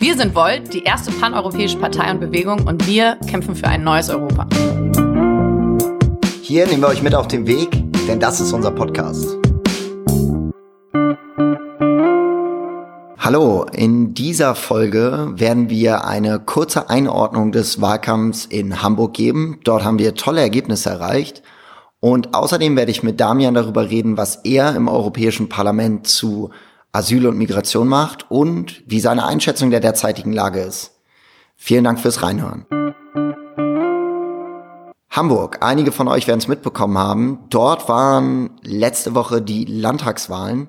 Wir sind Volt, die erste paneuropäische Partei und Bewegung und wir kämpfen für ein neues Europa. Hier nehmen wir euch mit auf den Weg, denn das ist unser Podcast. Hallo, in dieser Folge werden wir eine kurze Einordnung des Wahlkampfs in Hamburg geben. Dort haben wir tolle Ergebnisse erreicht. Und außerdem werde ich mit Damian darüber reden, was er im Europäischen Parlament zu Asyl und Migration macht und wie seine Einschätzung der derzeitigen Lage ist. Vielen Dank fürs Reinhören. Hamburg, einige von euch werden es mitbekommen haben. Dort waren letzte Woche die Landtagswahlen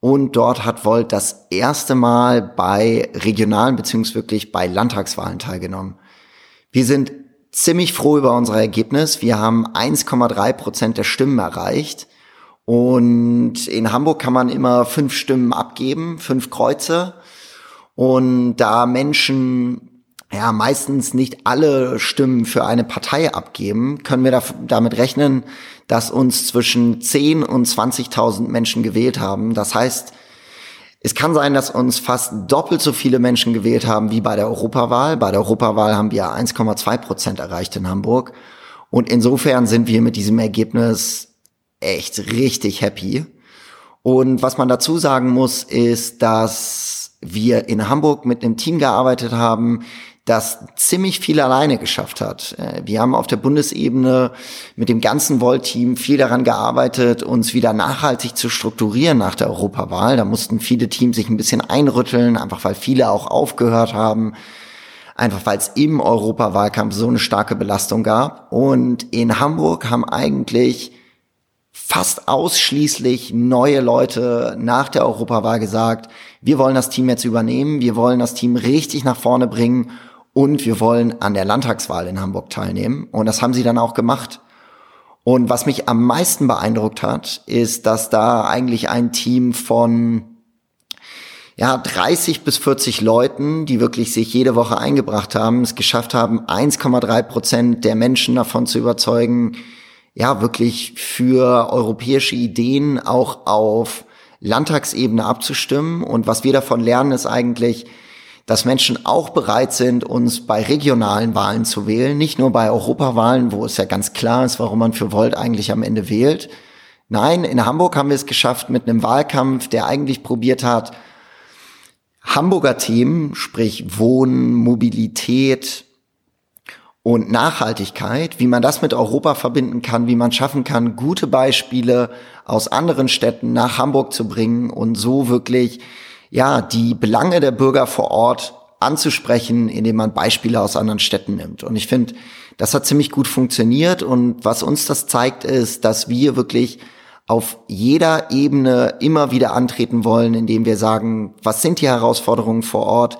und dort hat Volt das erste Mal bei regionalen beziehungsweise bei Landtagswahlen teilgenommen. Wir sind ziemlich froh über unser Ergebnis. Wir haben 1,3 Prozent der Stimmen erreicht. Und in Hamburg kann man immer fünf Stimmen abgeben, fünf Kreuze. Und da Menschen ja meistens nicht alle Stimmen für eine Partei abgeben, können wir da, damit rechnen, dass uns zwischen 10 und 20.000 Menschen gewählt haben. Das heißt, es kann sein, dass uns fast doppelt so viele Menschen gewählt haben wie bei der Europawahl. Bei der Europawahl haben wir 1,2 Prozent erreicht in Hamburg. Und insofern sind wir mit diesem Ergebnis echt richtig happy. Und was man dazu sagen muss, ist, dass wir in Hamburg mit einem Team gearbeitet haben, das ziemlich viel alleine geschafft hat. Äh, wir haben auf der Bundesebene mit dem ganzen Volt-Team viel daran gearbeitet, uns wieder nachhaltig zu strukturieren nach der Europawahl. Da mussten viele Teams sich ein bisschen einrütteln, einfach weil viele auch aufgehört haben, einfach weil es im Europawahlkampf so eine starke Belastung gab. Und in Hamburg haben eigentlich fast ausschließlich neue Leute nach der Europawahl gesagt, wir wollen das Team jetzt übernehmen, wir wollen das Team richtig nach vorne bringen und wir wollen an der Landtagswahl in Hamburg teilnehmen. Und das haben sie dann auch gemacht. Und was mich am meisten beeindruckt hat, ist, dass da eigentlich ein Team von ja, 30 bis 40 Leuten, die wirklich sich jede Woche eingebracht haben, es geschafft haben, 1,3 Prozent der Menschen davon zu überzeugen, ja wirklich für europäische Ideen auch auf Landtagsebene abzustimmen. Und was wir davon lernen, ist eigentlich, dass Menschen auch bereit sind, uns bei regionalen Wahlen zu wählen, nicht nur bei Europawahlen, wo es ja ganz klar ist, warum man für Volt eigentlich am Ende wählt. Nein, in Hamburg haben wir es geschafft mit einem Wahlkampf, der eigentlich probiert hat, Hamburger Themen, sprich Wohnen, Mobilität, und Nachhaltigkeit, wie man das mit Europa verbinden kann, wie man schaffen kann, gute Beispiele aus anderen Städten nach Hamburg zu bringen und so wirklich, ja, die Belange der Bürger vor Ort anzusprechen, indem man Beispiele aus anderen Städten nimmt. Und ich finde, das hat ziemlich gut funktioniert und was uns das zeigt, ist, dass wir wirklich auf jeder Ebene immer wieder antreten wollen, indem wir sagen, was sind die Herausforderungen vor Ort,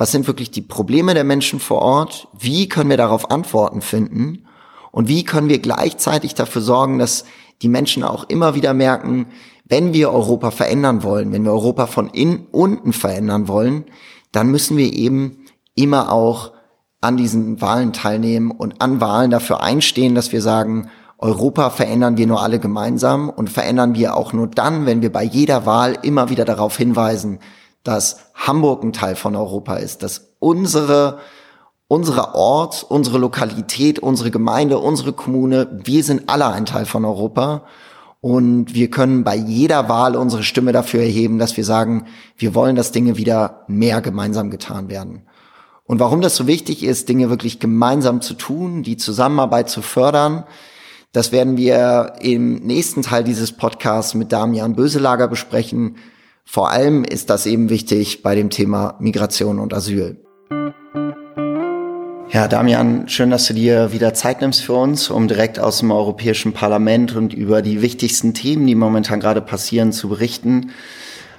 was sind wirklich die Probleme der Menschen vor Ort, wie können wir darauf Antworten finden? Und wie können wir gleichzeitig dafür sorgen, dass die Menschen auch immer wieder merken, wenn wir Europa verändern wollen, wenn wir Europa von innen unten verändern wollen, dann müssen wir eben immer auch an diesen Wahlen teilnehmen und an Wahlen dafür einstehen, dass wir sagen, Europa verändern wir nur alle gemeinsam und verändern wir auch nur dann, wenn wir bei jeder Wahl immer wieder darauf hinweisen, dass Hamburg ein Teil von Europa ist, dass unsere, unsere Ort, unsere Lokalität, unsere Gemeinde, unsere Kommune, wir sind alle ein Teil von Europa. Und wir können bei jeder Wahl unsere Stimme dafür erheben, dass wir sagen, wir wollen, dass Dinge wieder mehr gemeinsam getan werden. Und warum das so wichtig ist, Dinge wirklich gemeinsam zu tun, die Zusammenarbeit zu fördern, das werden wir im nächsten Teil dieses Podcasts mit Damian Böselager besprechen. Vor allem ist das eben wichtig bei dem Thema Migration und Asyl. Ja, Damian, schön, dass du dir wieder Zeit nimmst für uns, um direkt aus dem Europäischen Parlament und über die wichtigsten Themen, die momentan gerade passieren, zu berichten.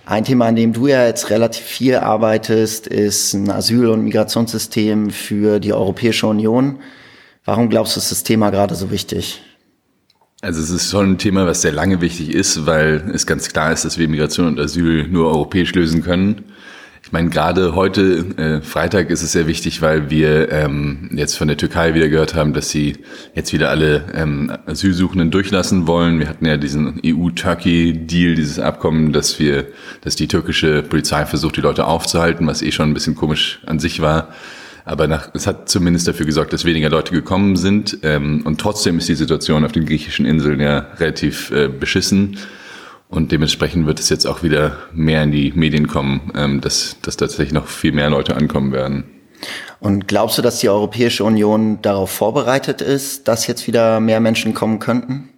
Ein Thema, an dem du ja jetzt relativ viel arbeitest, ist ein Asyl- und Migrationssystem für die Europäische Union. Warum glaubst du, ist das Thema gerade so wichtig? Also es ist schon ein Thema, was sehr lange wichtig ist, weil es ganz klar ist, dass wir Migration und Asyl nur europäisch lösen können. Ich meine, gerade heute, äh, Freitag, ist es sehr wichtig, weil wir ähm, jetzt von der Türkei wieder gehört haben, dass sie jetzt wieder alle ähm, Asylsuchenden durchlassen wollen. Wir hatten ja diesen EU-Turkey-Deal, dieses Abkommen, dass wir, dass die türkische Polizei versucht, die Leute aufzuhalten, was eh schon ein bisschen komisch an sich war. Aber nach, es hat zumindest dafür gesorgt, dass weniger Leute gekommen sind. Ähm, und trotzdem ist die Situation auf den griechischen Inseln ja relativ äh, beschissen. Und dementsprechend wird es jetzt auch wieder mehr in die Medien kommen, ähm, dass, dass tatsächlich noch viel mehr Leute ankommen werden. Und glaubst du, dass die Europäische Union darauf vorbereitet ist, dass jetzt wieder mehr Menschen kommen könnten?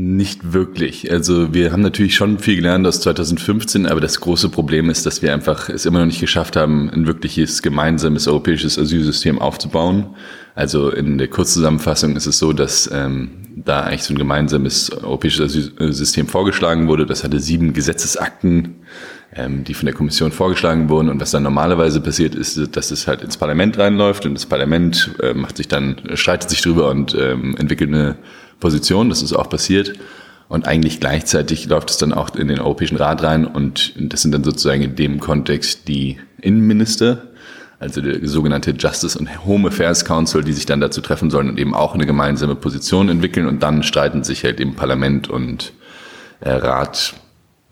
Nicht wirklich. Also wir haben natürlich schon viel gelernt aus 2015, aber das große Problem ist, dass wir einfach es immer noch nicht geschafft haben, ein wirkliches gemeinsames europäisches Asylsystem aufzubauen. Also in der Kurzzusammenfassung ist es so, dass ähm, da eigentlich so ein gemeinsames europäisches Asylsystem vorgeschlagen wurde. Das hatte sieben Gesetzesakten, ähm, die von der Kommission vorgeschlagen wurden. Und was dann normalerweise passiert ist, dass es halt ins Parlament reinläuft und das Parlament äh, macht sich dann, streitet sich drüber und ähm, entwickelt eine Position. Das ist auch passiert. Und eigentlich gleichzeitig läuft es dann auch in den Europäischen Rat rein und das sind dann sozusagen in dem Kontext die Innenminister, also der sogenannte Justice and Home Affairs Council, die sich dann dazu treffen sollen und eben auch eine gemeinsame Position entwickeln und dann streiten sich halt eben Parlament und äh, Rat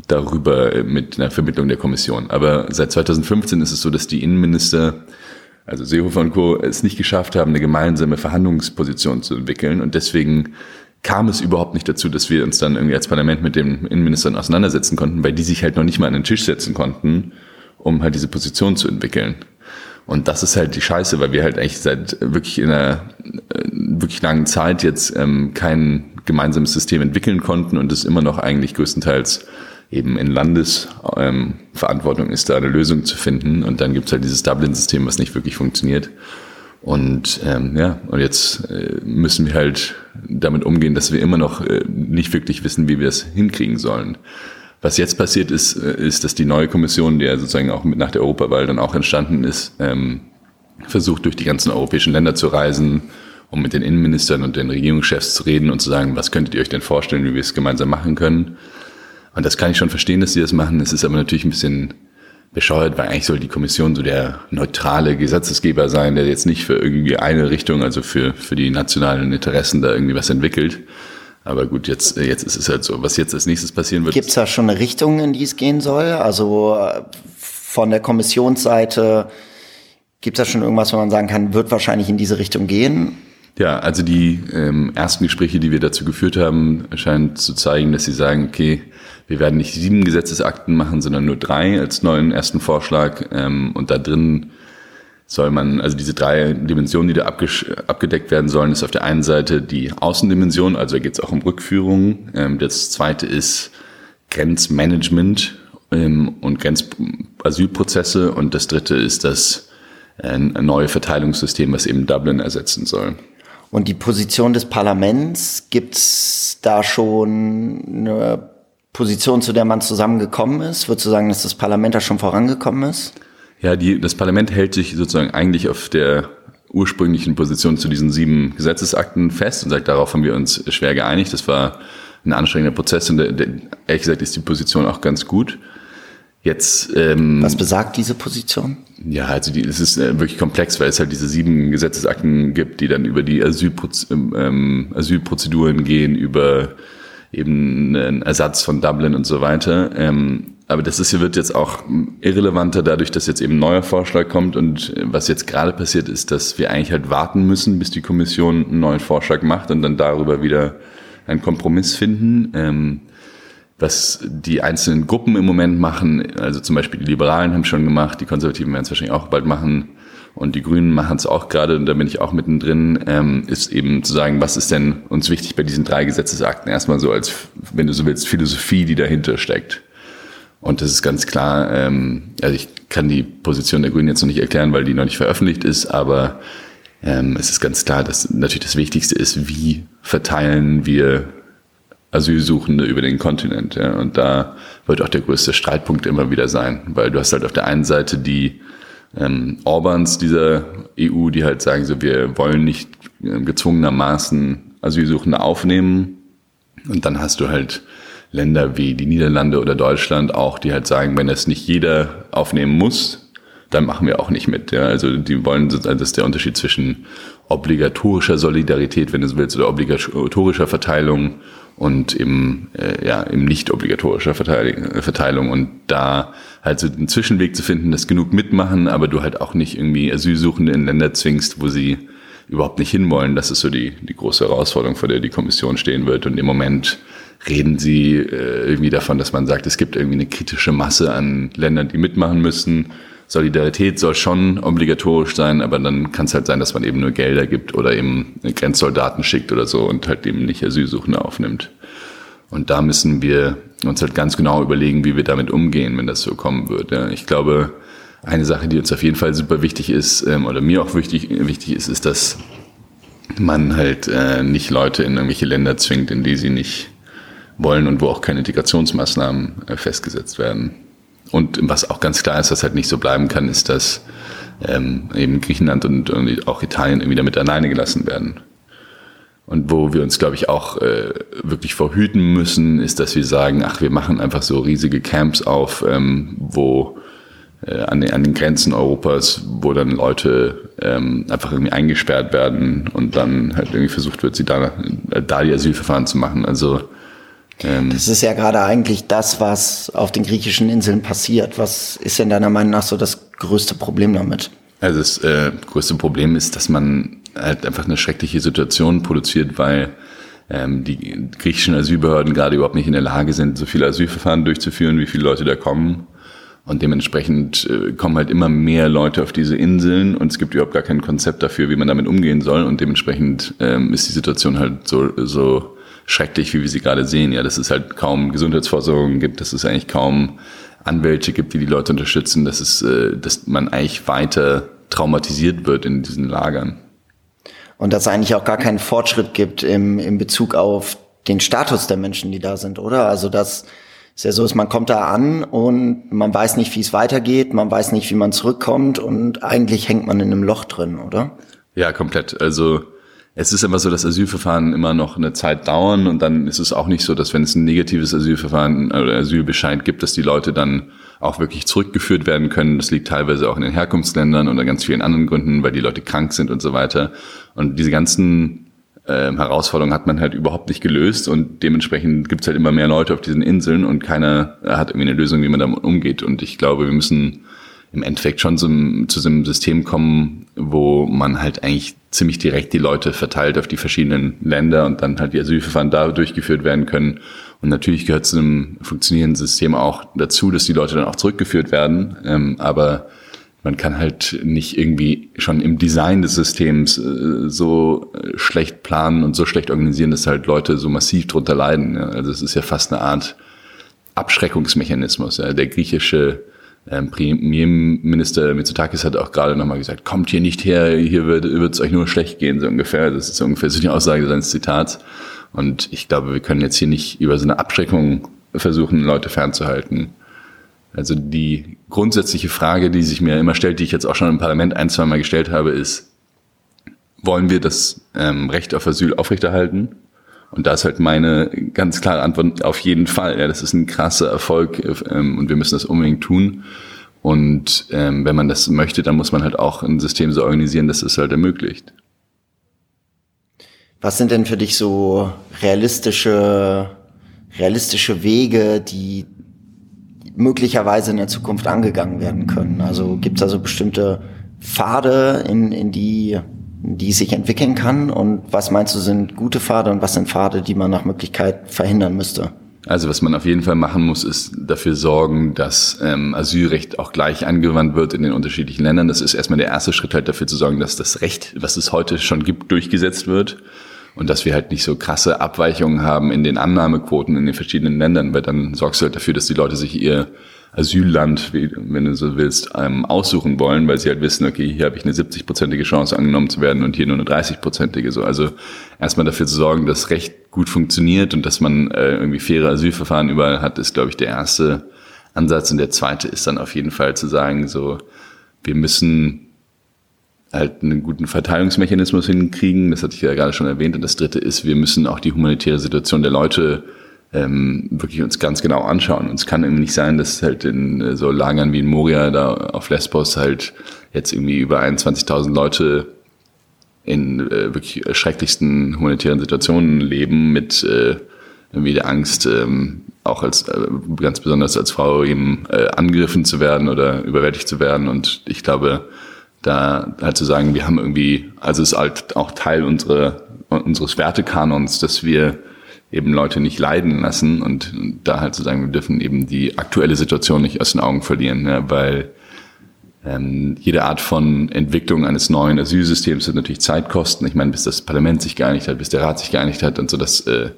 darüber mit einer Vermittlung der Kommission. Aber seit 2015 ist es so, dass die Innenminister, also Seehofer und Co., es nicht geschafft haben, eine gemeinsame Verhandlungsposition zu entwickeln und deswegen kam es überhaupt nicht dazu, dass wir uns dann irgendwie als Parlament mit den Innenministern auseinandersetzen konnten, weil die sich halt noch nicht mal an den Tisch setzen konnten, um halt diese Position zu entwickeln. Und das ist halt die Scheiße, weil wir halt eigentlich seit wirklich in einer äh, wirklich langen Zeit jetzt ähm, kein gemeinsames System entwickeln konnten und es immer noch eigentlich größtenteils eben in Landesverantwortung ähm, ist, da eine Lösung zu finden. Und dann gibt's halt dieses Dublin-System, was nicht wirklich funktioniert. Und ähm, ja, und jetzt äh, müssen wir halt damit umgehen, dass wir immer noch äh, nicht wirklich wissen, wie wir es hinkriegen sollen. Was jetzt passiert ist, äh, ist, dass die neue Kommission, die ja sozusagen auch mit nach der Europawahl dann auch entstanden ist, ähm, versucht durch die ganzen europäischen Länder zu reisen, um mit den Innenministern und den Regierungschefs zu reden und zu sagen, was könntet ihr euch denn vorstellen, wie wir es gemeinsam machen können. Und das kann ich schon verstehen, dass sie das machen. Es ist aber natürlich ein bisschen bescheuert, weil eigentlich soll die Kommission so der neutrale Gesetzesgeber sein, der jetzt nicht für irgendwie eine Richtung, also für, für die nationalen Interessen da irgendwie was entwickelt, aber gut, jetzt, jetzt ist es halt so. Was jetzt als nächstes passieren wird. Gibt es da schon eine Richtung, in die es gehen soll? Also äh, von der Kommissionsseite gibt es da schon irgendwas, wo man sagen kann, wird wahrscheinlich in diese Richtung gehen? Ja, also die ähm, ersten Gespräche, die wir dazu geführt haben, scheinen zu zeigen, dass sie sagen, okay, wir werden nicht sieben Gesetzesakten machen, sondern nur drei als neuen ersten Vorschlag. Ähm, und da drin soll man, also diese drei Dimensionen, die da abgedeckt werden sollen, ist auf der einen Seite die Außendimension, also da geht es auch um Rückführungen. Ähm, das zweite ist Grenzmanagement ähm, und Grenzasylprozesse und das dritte ist das äh, neue Verteilungssystem, was eben Dublin ersetzen soll. Und die Position des Parlaments, gibt's da schon eine Position, zu der man zusammengekommen ist? Würdest du sagen, dass das Parlament da schon vorangekommen ist? Ja, die, das Parlament hält sich sozusagen eigentlich auf der ursprünglichen Position zu diesen sieben Gesetzesakten fest und sagt, darauf haben wir uns schwer geeinigt. Das war ein anstrengender Prozess und der, der, ehrlich gesagt ist die Position auch ganz gut. Jetzt, ähm, Was besagt diese Position? Ja, also die, es ist äh, wirklich komplex, weil es halt diese sieben Gesetzesakten gibt, die dann über die Asylproz ähm, Asylprozeduren gehen, über eben einen Ersatz von Dublin und so weiter. Ähm, aber das ist, wird jetzt auch irrelevanter dadurch, dass jetzt eben ein neuer Vorschlag kommt. Und was jetzt gerade passiert ist, dass wir eigentlich halt warten müssen, bis die Kommission einen neuen Vorschlag macht und dann darüber wieder einen Kompromiss finden. Ähm, was die einzelnen Gruppen im Moment machen, also zum Beispiel die Liberalen haben schon gemacht, die Konservativen werden es wahrscheinlich auch bald machen und die Grünen machen es auch gerade und da bin ich auch mittendrin, ähm, ist eben zu sagen, was ist denn uns wichtig bei diesen drei Gesetzesakten? Erstmal so als, wenn du so willst, Philosophie, die dahinter steckt. Und das ist ganz klar, ähm, also ich kann die Position der Grünen jetzt noch nicht erklären, weil die noch nicht veröffentlicht ist, aber ähm, es ist ganz klar, dass natürlich das Wichtigste ist, wie verteilen wir Asylsuchende über den Kontinent. Ja? Und da wird auch der größte Streitpunkt immer wieder sein, weil du hast halt auf der einen Seite die ähm, Orbans dieser EU, die halt sagen, so wir wollen nicht äh, gezwungenermaßen Asylsuchende aufnehmen. Und dann hast du halt Länder wie die Niederlande oder Deutschland auch, die halt sagen, wenn das nicht jeder aufnehmen muss, dann machen wir auch nicht mit. Ja. Also die wollen, das ist der Unterschied zwischen obligatorischer Solidarität, wenn du so willst, oder obligatorischer Verteilung und eben, äh, ja, eben nicht obligatorischer Verteilung. Und da halt so einen Zwischenweg zu finden, dass genug mitmachen, aber du halt auch nicht irgendwie Asylsuchende in Länder zwingst, wo sie überhaupt nicht hinwollen. Das ist so die, die große Herausforderung, vor der die Kommission stehen wird. Und im Moment reden sie äh, irgendwie davon, dass man sagt, es gibt irgendwie eine kritische Masse an Ländern, die mitmachen müssen. Solidarität soll schon obligatorisch sein, aber dann kann es halt sein, dass man eben nur Gelder gibt oder eben Grenzsoldaten schickt oder so und halt eben nicht Asylsuchende aufnimmt. Und da müssen wir uns halt ganz genau überlegen, wie wir damit umgehen, wenn das so kommen wird. Ja, ich glaube, eine Sache, die uns auf jeden Fall super wichtig ist ähm, oder mir auch wichtig, wichtig ist, ist, dass man halt äh, nicht Leute in irgendwelche Länder zwingt, in die sie nicht wollen und wo auch keine Integrationsmaßnahmen äh, festgesetzt werden. Und was auch ganz klar ist, was halt nicht so bleiben kann, ist, dass ähm, eben Griechenland und, und auch Italien irgendwie damit alleine gelassen werden. Und wo wir uns, glaube ich, auch äh, wirklich verhüten müssen, ist, dass wir sagen, ach, wir machen einfach so riesige Camps auf, ähm, wo äh, an, den, an den Grenzen Europas, wo dann Leute ähm, einfach irgendwie eingesperrt werden und dann halt irgendwie versucht wird, sie da, äh, da die Asylverfahren zu machen. Also ähm, das ist ja gerade eigentlich das, was auf den griechischen Inseln passiert. Was ist denn deiner Meinung nach so das größte Problem damit? Also das äh, größte Problem ist, dass man halt einfach eine schreckliche Situation produziert, weil ähm, die griechischen Asylbehörden gerade überhaupt nicht in der Lage sind, so viele Asylverfahren durchzuführen, wie viele Leute da kommen. Und dementsprechend äh, kommen halt immer mehr Leute auf diese Inseln und es gibt überhaupt gar kein Konzept dafür, wie man damit umgehen soll. Und dementsprechend ähm, ist die Situation halt so, so schrecklich, wie wir sie gerade sehen. Ja, dass es halt kaum Gesundheitsversorgung gibt, dass es eigentlich kaum Anwälte gibt, die die Leute unterstützen, dass es, äh, dass man eigentlich weiter traumatisiert wird in diesen Lagern. Und dass es eigentlich auch gar keinen Fortschritt gibt im, im Bezug auf den Status der Menschen, die da sind, oder? Also das ist ja so, ist, man kommt da an und man weiß nicht, wie es weitergeht, man weiß nicht, wie man zurückkommt und eigentlich hängt man in einem Loch drin, oder? Ja, komplett. Also es ist immer so, dass Asylverfahren immer noch eine Zeit dauern und dann ist es auch nicht so, dass wenn es ein negatives Asylverfahren oder Asylbescheid gibt, dass die Leute dann auch wirklich zurückgeführt werden können. Das liegt teilweise auch in den Herkunftsländern oder ganz vielen anderen Gründen, weil die Leute krank sind und so weiter. Und diese ganzen äh, Herausforderungen hat man halt überhaupt nicht gelöst und dementsprechend gibt es halt immer mehr Leute auf diesen Inseln und keiner hat irgendwie eine Lösung, wie man damit umgeht. Und ich glaube, wir müssen im Endeffekt schon zu, zu so einem System kommen, wo man halt eigentlich ziemlich direkt die Leute verteilt auf die verschiedenen Länder und dann halt die Asylverfahren da durchgeführt werden können. Und natürlich gehört zu einem funktionierenden System auch dazu, dass die Leute dann auch zurückgeführt werden. Ähm, aber man kann halt nicht irgendwie schon im Design des Systems äh, so schlecht planen und so schlecht organisieren, dass halt Leute so massiv drunter leiden. Ja. Also es ist ja fast eine Art Abschreckungsmechanismus. Ja. Der griechische ähm, Premierminister Mitsotakis hat auch gerade nochmal gesagt, kommt hier nicht her, hier wird es euch nur schlecht gehen, so ungefähr. Das ist ungefähr so die Aussage seines Zitats. Und ich glaube, wir können jetzt hier nicht über so eine Abschreckung versuchen, Leute fernzuhalten. Also die grundsätzliche Frage, die sich mir immer stellt, die ich jetzt auch schon im Parlament ein, zwei Mal gestellt habe, ist, wollen wir das ähm, Recht auf Asyl aufrechterhalten? Und da ist halt meine ganz klare Antwort auf jeden Fall. Ja, das ist ein krasser Erfolg ähm, und wir müssen das unbedingt tun. Und ähm, wenn man das möchte, dann muss man halt auch ein System so organisieren, dass es halt ermöglicht. Was sind denn für dich so realistische, realistische Wege, die möglicherweise in der Zukunft angegangen werden können? Also gibt es also bestimmte Pfade, in, in die die sich entwickeln kann? Und was meinst du sind gute Pfade und was sind Pfade, die man nach Möglichkeit verhindern müsste? Also was man auf jeden Fall machen muss, ist dafür sorgen, dass ähm, Asylrecht auch gleich angewandt wird in den unterschiedlichen Ländern. Das ist erstmal der erste Schritt halt dafür zu sorgen, dass das Recht, was es heute schon gibt, durchgesetzt wird und dass wir halt nicht so krasse Abweichungen haben in den Annahmequoten in den verschiedenen Ländern, weil dann sorgst du halt dafür, dass die Leute sich ihr Asylland, wie, wenn du so willst, ähm, aussuchen wollen, weil sie halt wissen, okay, hier habe ich eine 70-prozentige Chance angenommen zu werden und hier nur eine 30-prozentige. So, also erstmal dafür zu sorgen, dass Recht gut funktioniert und dass man äh, irgendwie faire Asylverfahren überall hat, ist, glaube ich, der erste Ansatz. Und der zweite ist dann auf jeden Fall zu sagen, so, wir müssen halt einen guten Verteilungsmechanismus hinkriegen. Das hatte ich ja gerade schon erwähnt. Und das dritte ist, wir müssen auch die humanitäre Situation der Leute ähm, wirklich uns ganz genau anschauen. Und es kann eben nicht sein, dass halt in äh, so Lagern wie in Moria da auf Lesbos halt jetzt irgendwie über 21.000 Leute in äh, wirklich schrecklichsten humanitären Situationen leben mit äh, irgendwie der Angst, ähm, auch als äh, ganz besonders als Frau eben äh, angegriffen zu werden oder überwältigt zu werden. Und ich glaube, da halt zu sagen, wir haben irgendwie, also es ist halt auch Teil unserer, unseres Wertekanons, dass wir eben Leute nicht leiden lassen und, da halt zu sagen, wir dürfen eben die aktuelle Situation nicht aus den Augen verlieren, ja, weil ähm, jede Art von Entwicklung eines neuen Asylsystems hat natürlich Zeitkosten. Ich meine, bis das Parlament sich geeinigt hat, bis der Rat sich geeinigt hat und so, das äh,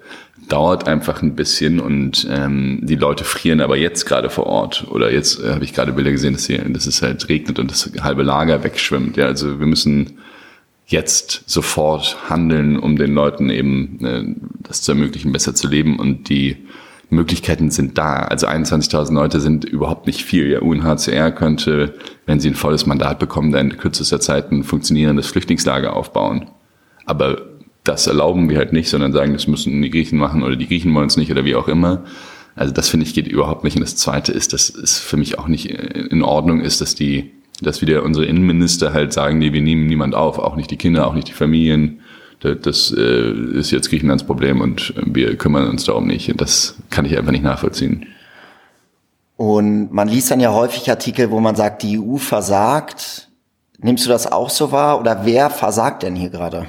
dauert einfach ein bisschen und ähm, die Leute frieren aber jetzt gerade vor Ort. Oder jetzt äh, habe ich gerade Bilder gesehen, dass, hier, dass es halt regnet und das halbe Lager wegschwimmt. Ja, also wir müssen jetzt sofort handeln, um den Leuten eben äh, das zu ermöglichen, besser zu leben und die Möglichkeiten sind da. Also 21.000 Leute sind überhaupt nicht viel. Ja, UNHCR könnte, wenn sie ein volles Mandat bekommen, dann in kürzester Zeit ein funktionierendes Flüchtlingslager aufbauen. Aber das erlauben wir halt nicht, sondern sagen, das müssen die Griechen machen oder die Griechen wollen es nicht oder wie auch immer. Also das finde ich geht überhaupt nicht. Und das Zweite ist, dass es für mich auch nicht in Ordnung ist, dass die, dass wieder unsere Innenminister halt sagen, nee, wir nehmen niemand auf, auch nicht die Kinder, auch nicht die Familien das äh, ist jetzt Griechenlands Problem und wir kümmern uns darum nicht. Und das kann ich einfach nicht nachvollziehen. Und man liest dann ja häufig Artikel, wo man sagt, die EU versagt. Nimmst du das auch so wahr? Oder wer versagt denn hier gerade?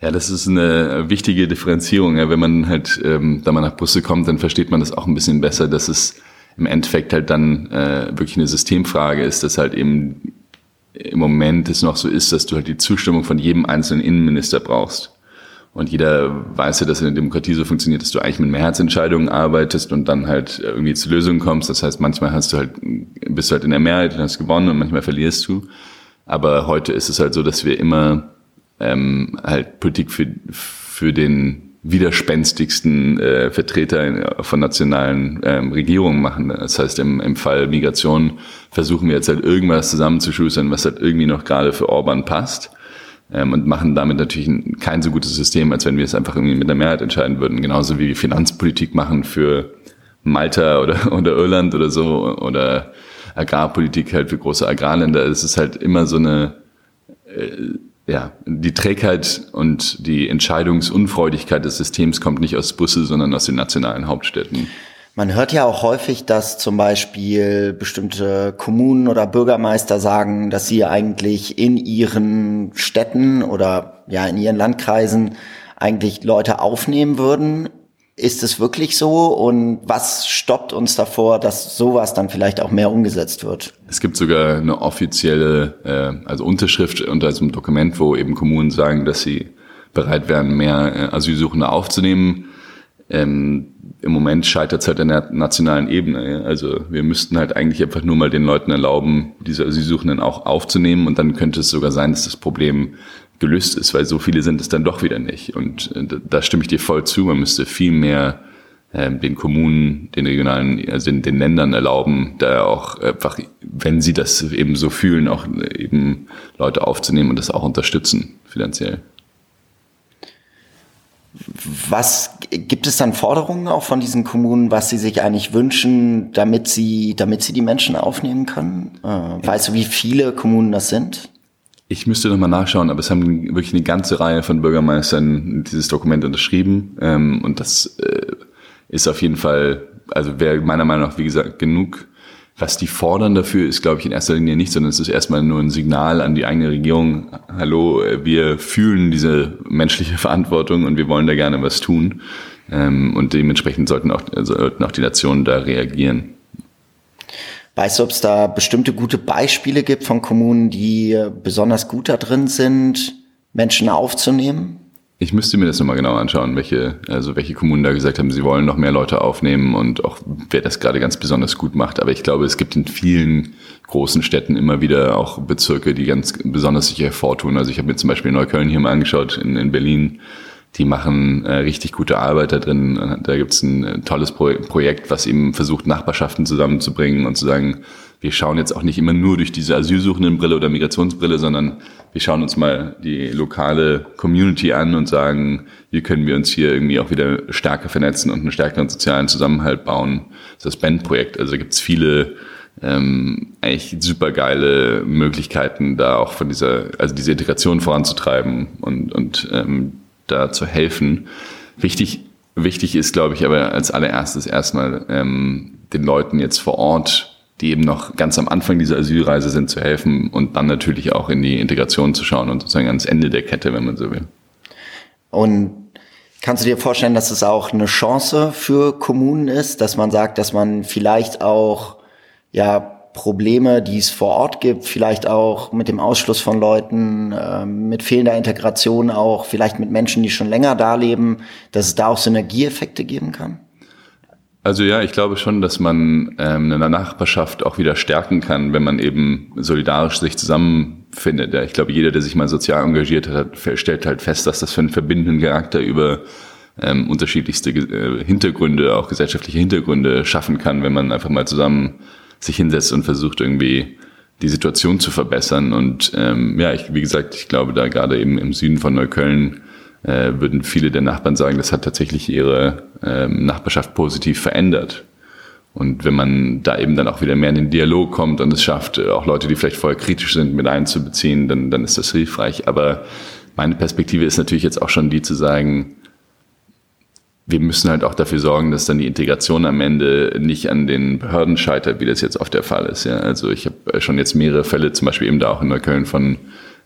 Ja, das ist eine wichtige Differenzierung. Ja, wenn man halt ähm, da mal nach Brüssel kommt, dann versteht man das auch ein bisschen besser, dass es im Endeffekt halt dann äh, wirklich eine Systemfrage ist, dass halt eben im Moment es noch so ist, dass du halt die Zustimmung von jedem einzelnen Innenminister brauchst. Und jeder weiß ja, dass in der Demokratie so funktioniert, dass du eigentlich mit Mehrheitsentscheidungen arbeitest und dann halt irgendwie zu Lösungen kommst. Das heißt, manchmal hast du halt, bist du halt in der Mehrheit und hast gewonnen und manchmal verlierst du. Aber heute ist es halt so, dass wir immer ähm, halt Politik für, für den widerspenstigsten äh, Vertreter von nationalen ähm, Regierungen machen. Das heißt, im, im Fall Migration versuchen wir jetzt halt irgendwas zusammenzuschustern, was halt irgendwie noch gerade für Orban passt ähm, und machen damit natürlich ein, kein so gutes System, als wenn wir es einfach irgendwie mit der Mehrheit entscheiden würden. Genauso wie wir Finanzpolitik machen für Malta oder, oder Irland oder so oder Agrarpolitik halt für große Agrarländer. Es ist halt immer so eine äh, ja, die Trägheit und die Entscheidungsunfreudigkeit des Systems kommt nicht aus Brüssel, sondern aus den nationalen Hauptstädten. Man hört ja auch häufig, dass zum Beispiel bestimmte Kommunen oder Bürgermeister sagen, dass sie eigentlich in ihren Städten oder ja in ihren Landkreisen eigentlich Leute aufnehmen würden, ist es wirklich so und was stoppt uns davor, dass sowas dann vielleicht auch mehr umgesetzt wird? Es gibt sogar eine offizielle, äh, also Unterschrift unter einem Dokument, wo eben Kommunen sagen, dass sie bereit wären, mehr äh, Asylsuchende aufzunehmen. Ähm, Im Moment scheitert es halt an der nationalen Ebene. Also wir müssten halt eigentlich einfach nur mal den Leuten erlauben, diese Asylsuchenden auch aufzunehmen und dann könnte es sogar sein, dass das Problem gelöst ist, weil so viele sind es dann doch wieder nicht. Und äh, da stimme ich dir voll zu, man müsste viel mehr äh, den Kommunen, den regionalen, also den, den Ländern erlauben, da auch einfach, wenn sie das eben so fühlen, auch eben Leute aufzunehmen und das auch unterstützen finanziell. Was gibt es dann Forderungen auch von diesen Kommunen, was sie sich eigentlich wünschen, damit sie, damit sie die Menschen aufnehmen können? Äh, weißt du, wie viele Kommunen das sind? Ich müsste nochmal nachschauen, aber es haben wirklich eine ganze Reihe von Bürgermeistern dieses Dokument unterschrieben. Ähm, und das äh, ist auf jeden Fall, also wäre meiner Meinung nach, wie gesagt, genug. Was die fordern dafür, ist, glaube ich, in erster Linie nicht, sondern es ist erstmal nur ein Signal an die eigene Regierung, hallo, wir fühlen diese menschliche Verantwortung und wir wollen da gerne was tun. Ähm, und dementsprechend sollten auch, sollten auch die Nationen da reagieren. Weißt du, ob es da bestimmte gute Beispiele gibt von Kommunen, die besonders gut da drin sind, Menschen aufzunehmen? Ich müsste mir das nochmal genau anschauen, welche, also welche Kommunen da gesagt haben, sie wollen noch mehr Leute aufnehmen und auch wer das gerade ganz besonders gut macht. Aber ich glaube, es gibt in vielen großen Städten immer wieder auch Bezirke, die ganz besonders sich hervortun. Also ich habe mir zum Beispiel Neukölln hier mal angeschaut, in, in Berlin die machen äh, richtig gute Arbeit da drin. Da gibt's ein äh, tolles Pro Projekt, was eben versucht, Nachbarschaften zusammenzubringen und zu sagen, wir schauen jetzt auch nicht immer nur durch diese Asylsuchendenbrille oder Migrationsbrille, sondern wir schauen uns mal die lokale Community an und sagen, wie können wir uns hier irgendwie auch wieder stärker vernetzen und einen stärkeren sozialen Zusammenhalt bauen. Das ist das Band-Projekt. Also gibt es viele ähm, eigentlich super geile Möglichkeiten, da auch von dieser, also diese Integration voranzutreiben und, und ähm, da zu helfen. Wichtig, wichtig ist, glaube ich, aber als allererstes erstmal ähm, den Leuten jetzt vor Ort die eben noch ganz am Anfang dieser Asylreise sind, zu helfen und dann natürlich auch in die Integration zu schauen und sozusagen ans Ende der Kette, wenn man so will. Und kannst du dir vorstellen, dass es auch eine Chance für Kommunen ist, dass man sagt, dass man vielleicht auch ja Probleme, die es vor Ort gibt, vielleicht auch mit dem Ausschluss von Leuten, äh, mit fehlender Integration auch, vielleicht mit Menschen, die schon länger da leben, dass es da auch Synergieeffekte geben kann? Also ja, ich glaube schon, dass man ähm, eine Nachbarschaft auch wieder stärken kann, wenn man eben solidarisch sich zusammenfindet. Ja, ich glaube, jeder, der sich mal sozial engagiert hat, stellt halt fest, dass das für einen verbindenden Charakter über ähm, unterschiedlichste äh, Hintergründe, auch gesellschaftliche Hintergründe schaffen kann, wenn man einfach mal zusammen sich hinsetzt und versucht irgendwie die Situation zu verbessern. Und ähm, ja, ich, wie gesagt, ich glaube da gerade eben im Süden von Neukölln äh, würden viele der Nachbarn sagen, das hat tatsächlich ihre ähm, Nachbarschaft positiv verändert. Und wenn man da eben dann auch wieder mehr in den Dialog kommt und es schafft, äh, auch Leute, die vielleicht vorher kritisch sind, mit einzubeziehen, dann, dann ist das hilfreich. Aber meine Perspektive ist natürlich jetzt auch schon die zu sagen, wir müssen halt auch dafür sorgen, dass dann die Integration am Ende nicht an den Behörden scheitert, wie das jetzt oft der Fall ist. Ja, also ich habe schon jetzt mehrere Fälle, zum Beispiel eben da auch in Neukölln von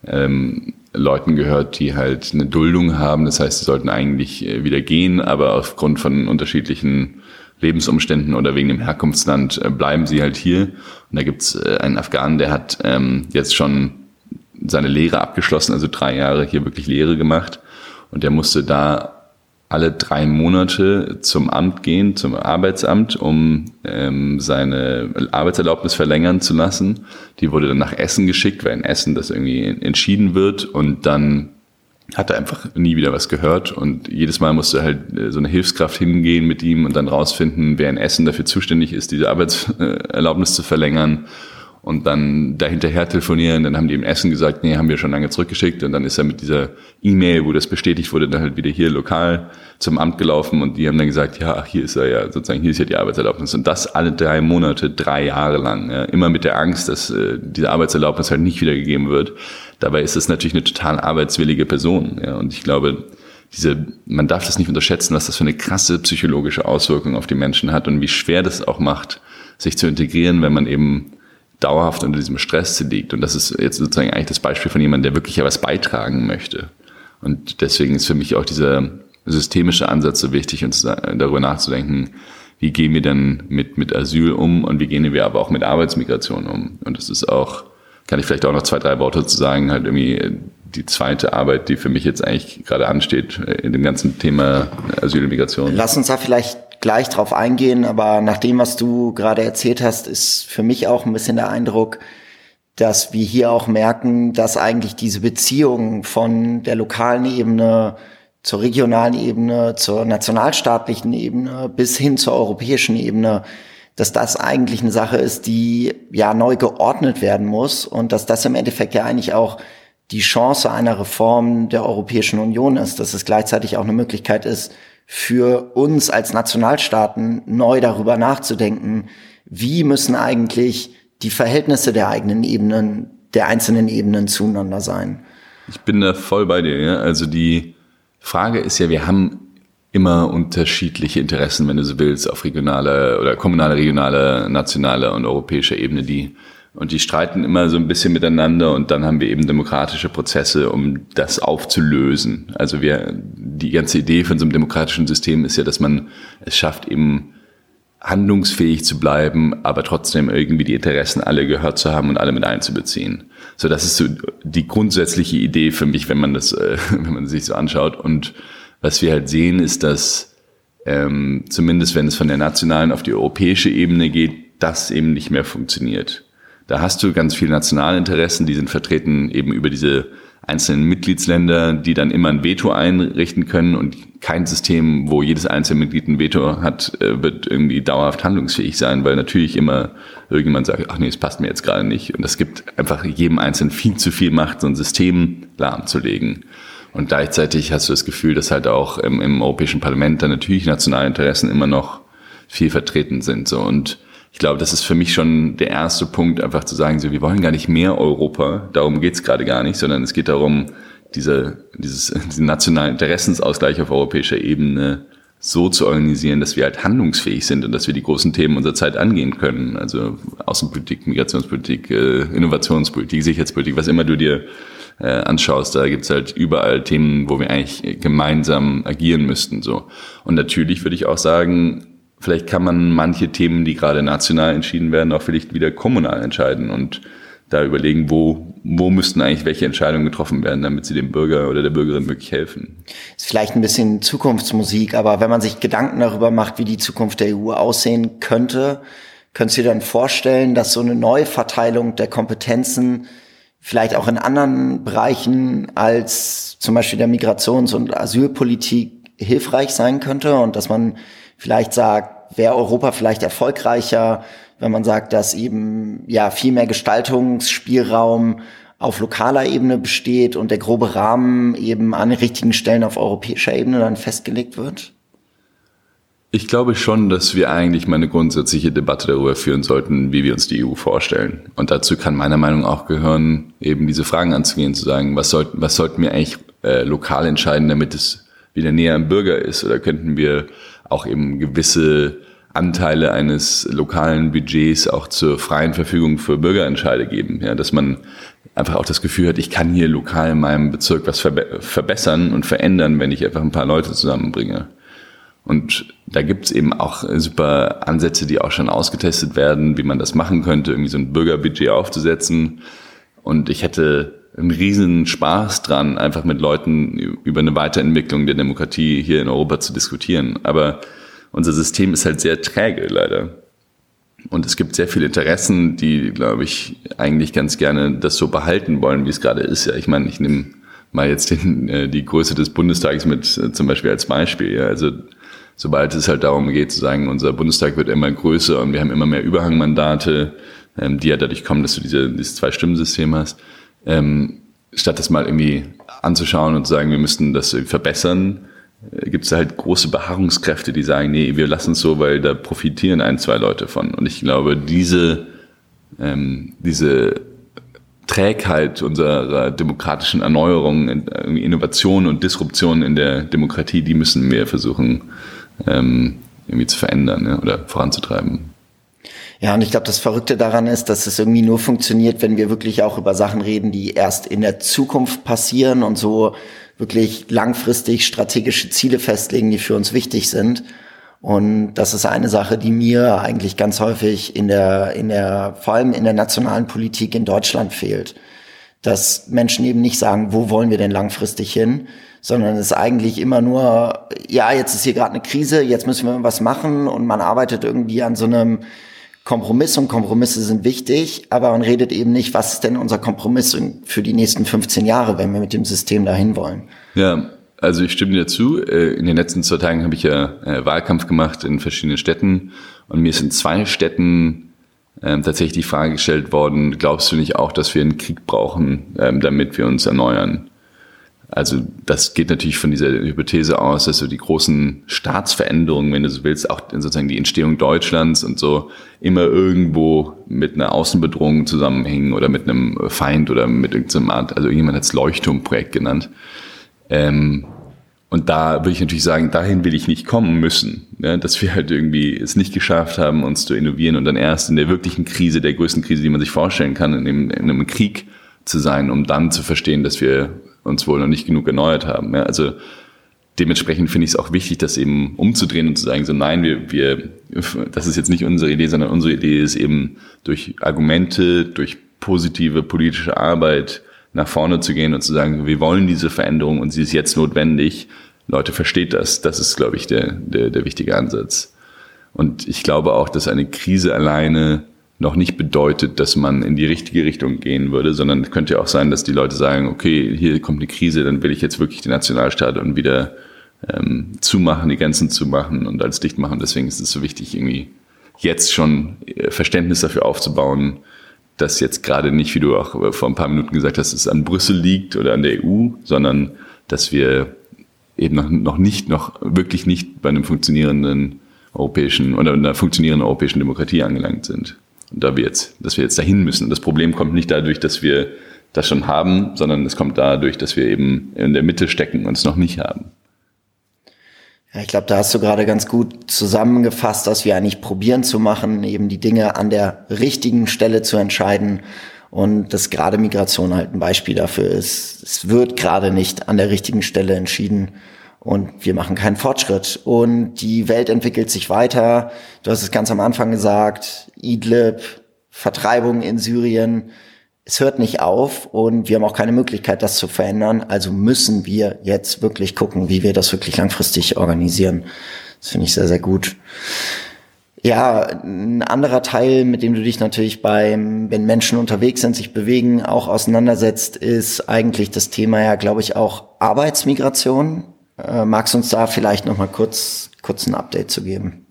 ähm, Leuten gehört, die halt eine Duldung haben. Das heißt, sie sollten eigentlich äh, wieder gehen, aber aufgrund von unterschiedlichen Lebensumständen oder wegen dem Herkunftsland äh, bleiben sie halt hier. Und da gibt's äh, einen Afghanen, der hat ähm, jetzt schon seine Lehre abgeschlossen, also drei Jahre hier wirklich Lehre gemacht. Und der musste da alle drei Monate zum Amt gehen, zum Arbeitsamt, um ähm, seine Arbeitserlaubnis verlängern zu lassen. Die wurde dann nach Essen geschickt, weil in Essen das irgendwie entschieden wird. Und dann hat er einfach nie wieder was gehört. Und jedes Mal musste halt äh, so eine Hilfskraft hingehen mit ihm und dann rausfinden, wer in Essen dafür zuständig ist, diese Arbeitserlaubnis zu verlängern und dann dahinterher telefonieren. Dann haben die im Essen gesagt, nee, haben wir schon lange zurückgeschickt. Und dann ist er mit dieser E-Mail, wo das bestätigt wurde, dann halt wieder hier lokal zum Amt gelaufen und die haben dann gesagt, ja, hier ist er ja, sozusagen, hier ist ja die Arbeitserlaubnis. Und das alle drei Monate, drei Jahre lang. Ja, immer mit der Angst, dass äh, diese Arbeitserlaubnis halt nicht wiedergegeben wird. Dabei ist es natürlich eine total arbeitswillige Person. Ja, und ich glaube, diese, man darf das nicht unterschätzen, was das für eine krasse psychologische Auswirkung auf die Menschen hat und wie schwer das auch macht, sich zu integrieren, wenn man eben dauerhaft unter diesem Stress liegt. Und das ist jetzt sozusagen eigentlich das Beispiel von jemandem, der wirklich ja was beitragen möchte. Und deswegen ist für mich auch dieser systemische Ansatz so wichtig, uns darüber nachzudenken, wie gehen wir denn mit, mit Asyl um und wie gehen wir aber auch mit Arbeitsmigration um. Und das ist auch, kann ich vielleicht auch noch zwei, drei Worte zu sagen, halt irgendwie die zweite Arbeit, die für mich jetzt eigentlich gerade ansteht in dem ganzen Thema Asyl und Migration. Lass uns da vielleicht gleich drauf eingehen, aber nach dem, was du gerade erzählt hast, ist für mich auch ein bisschen der Eindruck, dass wir hier auch merken, dass eigentlich diese Beziehung von der lokalen Ebene zur regionalen Ebene, zur nationalstaatlichen Ebene bis hin zur europäischen Ebene, dass das eigentlich eine Sache ist, die ja neu geordnet werden muss und dass das im Endeffekt ja eigentlich auch die Chance einer Reform der Europäischen Union ist, dass es gleichzeitig auch eine Möglichkeit ist, für uns als Nationalstaaten neu darüber nachzudenken, wie müssen eigentlich die Verhältnisse der eigenen Ebenen, der einzelnen Ebenen zueinander sein. Ich bin da voll bei dir. Ja? Also die Frage ist ja, wir haben immer unterschiedliche Interessen, wenn du so willst, auf regionaler oder kommunaler, regionaler, nationaler und europäischer Ebene, die und die streiten immer so ein bisschen miteinander und dann haben wir eben demokratische Prozesse, um das aufzulösen. Also wir, die ganze Idee von so einem demokratischen System ist ja, dass man es schafft, eben handlungsfähig zu bleiben, aber trotzdem irgendwie die Interessen alle gehört zu haben und alle mit einzubeziehen. So, das ist so die grundsätzliche Idee für mich, wenn man das, äh, wenn man sich so anschaut. Und was wir halt sehen, ist, dass ähm, zumindest wenn es von der nationalen auf die europäische Ebene geht, das eben nicht mehr funktioniert. Da hast du ganz viele Nationalinteressen, die sind vertreten eben über diese einzelnen Mitgliedsländer, die dann immer ein Veto einrichten können und kein System, wo jedes einzelne Mitglied ein Veto hat, äh, wird irgendwie dauerhaft handlungsfähig sein, weil natürlich immer irgendjemand sagt, ach nee, es passt mir jetzt gerade nicht. Und das gibt einfach jedem Einzelnen viel zu viel Macht, so ein System lahmzulegen. Und gleichzeitig hast du das Gefühl, dass halt auch im, im Europäischen Parlament dann natürlich nationale Interessen immer noch viel vertreten sind. So. Und ich glaube, das ist für mich schon der erste Punkt, einfach zu sagen, so, wir wollen gar nicht mehr Europa, darum geht's gerade gar nicht, sondern es geht darum, diese, dieses, diesen nationalen Interessensausgleich auf europäischer Ebene so zu organisieren, dass wir halt handlungsfähig sind und dass wir die großen Themen unserer Zeit angehen können. Also Außenpolitik, Migrationspolitik, äh, Innovationspolitik, Sicherheitspolitik, was immer du dir äh, anschaust, da gibt's halt überall Themen, wo wir eigentlich gemeinsam agieren müssten. So. Und natürlich würde ich auch sagen, vielleicht kann man manche Themen, die gerade national entschieden werden, auch vielleicht wieder kommunal entscheiden und da überlegen, wo, wo müssten eigentlich welche Entscheidungen getroffen werden, damit sie dem Bürger oder der Bürgerin wirklich helfen. Ist vielleicht ein bisschen Zukunftsmusik, aber wenn man sich Gedanken darüber macht, wie die Zukunft der EU aussehen könnte, du dir dann vorstellen, dass so eine Neuverteilung der Kompetenzen vielleicht auch in anderen Bereichen als zum Beispiel der Migrations- und Asylpolitik hilfreich sein könnte und dass man vielleicht sagt, wäre Europa vielleicht erfolgreicher, wenn man sagt, dass eben ja viel mehr Gestaltungsspielraum auf lokaler Ebene besteht und der grobe Rahmen eben an den richtigen Stellen auf europäischer Ebene dann festgelegt wird? Ich glaube schon, dass wir eigentlich mal eine grundsätzliche Debatte darüber führen sollten, wie wir uns die EU vorstellen. Und dazu kann meiner Meinung nach auch gehören, eben diese Fragen anzugehen, zu sagen, was sollten, was sollten wir eigentlich äh, lokal entscheiden, damit es wieder näher am Bürger ist? Oder könnten wir auch eben gewisse Anteile eines lokalen Budgets auch zur freien Verfügung für Bürgerentscheide geben? Ja, dass man einfach auch das Gefühl hat, ich kann hier lokal in meinem Bezirk was verbessern und verändern, wenn ich einfach ein paar Leute zusammenbringe. Und da gibt's eben auch super Ansätze, die auch schon ausgetestet werden, wie man das machen könnte, irgendwie so ein Bürgerbudget aufzusetzen. Und ich hätte einen riesen Spaß dran, einfach mit Leuten über eine Weiterentwicklung der Demokratie hier in Europa zu diskutieren. Aber unser System ist halt sehr träge, leider. Und es gibt sehr viele Interessen, die, glaube ich, eigentlich ganz gerne das so behalten wollen, wie es gerade ist. Ja, ich meine, ich nehme mal jetzt den, äh, die Größe des Bundestages mit äh, zum Beispiel als Beispiel. Ja. Also sobald es halt darum geht zu sagen, unser Bundestag wird immer größer und wir haben immer mehr Überhangmandate, ähm, die ja dadurch kommen, dass du diese, dieses Zwei-Stimmen-System hast, ähm, statt das mal irgendwie anzuschauen und zu sagen, wir müssten das verbessern, äh, gibt es halt große Beharrungskräfte, die sagen, nee, wir lassen es so, weil da profitieren ein, zwei Leute von. Und ich glaube, diese, ähm, diese Trägheit unserer demokratischen Erneuerung, Innovation und Disruption in der Demokratie, die müssen wir versuchen ähm, irgendwie zu verändern ja, oder voranzutreiben. Ja, und ich glaube, das Verrückte daran ist, dass es irgendwie nur funktioniert, wenn wir wirklich auch über Sachen reden, die erst in der Zukunft passieren und so wirklich langfristig strategische Ziele festlegen, die für uns wichtig sind. Und das ist eine Sache, die mir eigentlich ganz häufig in der, in der, vor allem in der nationalen Politik in Deutschland fehlt. Dass Menschen eben nicht sagen, wo wollen wir denn langfristig hin, sondern es ist eigentlich immer nur, ja, jetzt ist hier gerade eine Krise, jetzt müssen wir was machen und man arbeitet irgendwie an so einem Kompromiss und Kompromisse sind wichtig, aber man redet eben nicht, was ist denn unser Kompromiss für die nächsten 15 Jahre, wenn wir mit dem System dahin wollen. Ja, also ich stimme dir zu. Äh, in den letzten zwei Tagen habe ich ja äh, Wahlkampf gemacht in verschiedenen Städten und mir ist in zwei Städten ähm, tatsächlich die Frage gestellt worden, glaubst du nicht auch, dass wir einen Krieg brauchen, ähm, damit wir uns erneuern? Also das geht natürlich von dieser Hypothese aus, dass so die großen Staatsveränderungen, wenn du so willst, auch sozusagen die Entstehung Deutschlands und so immer irgendwo mit einer Außenbedrohung zusammenhängen oder mit einem Feind oder mit irgendeinem Art, also irgendjemand hat es Leuchtturmprojekt genannt. Ähm, und da würde ich natürlich sagen, dahin will ich nicht kommen müssen, ne? dass wir halt irgendwie es nicht geschafft haben, uns zu innovieren und dann erst in der wirklichen Krise, der größten Krise, die man sich vorstellen kann, in, dem, in einem Krieg zu sein, um dann zu verstehen, dass wir uns wohl noch nicht genug erneuert haben. Ja, also dementsprechend finde ich es auch wichtig, das eben umzudrehen und zu sagen, so nein, wir, wir, das ist jetzt nicht unsere Idee, sondern unsere Idee ist eben durch Argumente, durch positive politische Arbeit nach vorne zu gehen und zu sagen, wir wollen diese Veränderung und sie ist jetzt notwendig. Leute, versteht das. Das ist, glaube ich, der, der, der wichtige Ansatz. Und ich glaube auch, dass eine Krise alleine noch nicht bedeutet, dass man in die richtige Richtung gehen würde, sondern es könnte ja auch sein, dass die Leute sagen, okay, hier kommt eine Krise, dann will ich jetzt wirklich den Nationalstaat und wieder ähm, zumachen, die Grenzen zumachen und alles dicht machen. Deswegen ist es so wichtig, irgendwie jetzt schon äh, Verständnis dafür aufzubauen, dass jetzt gerade nicht, wie du auch vor ein paar Minuten gesagt hast, es an Brüssel liegt oder an der EU, sondern dass wir eben noch, noch nicht, noch wirklich nicht bei einem funktionierenden europäischen oder einer funktionierenden europäischen Demokratie angelangt sind. Da wir jetzt, dass wir jetzt dahin müssen. Das Problem kommt nicht dadurch, dass wir das schon haben, sondern es kommt dadurch, dass wir eben in der Mitte stecken und es noch nicht haben. Ja, ich glaube, da hast du gerade ganz gut zusammengefasst, dass wir eigentlich probieren zu machen, eben die Dinge an der richtigen Stelle zu entscheiden und dass gerade Migration halt ein Beispiel dafür ist. Es wird gerade nicht an der richtigen Stelle entschieden und wir machen keinen Fortschritt. Und die Welt entwickelt sich weiter. Du hast es ganz am Anfang gesagt, Idlib, Vertreibung in Syrien. Es hört nicht auf und wir haben auch keine Möglichkeit, das zu verändern. Also müssen wir jetzt wirklich gucken, wie wir das wirklich langfristig organisieren. Das finde ich sehr, sehr gut. Ja, ein anderer Teil, mit dem du dich natürlich beim, wenn Menschen unterwegs sind, sich bewegen, auch auseinandersetzt, ist eigentlich das Thema ja, glaube ich, auch Arbeitsmigration. Äh, magst du uns da vielleicht noch mal kurz, kurz ein Update zu geben?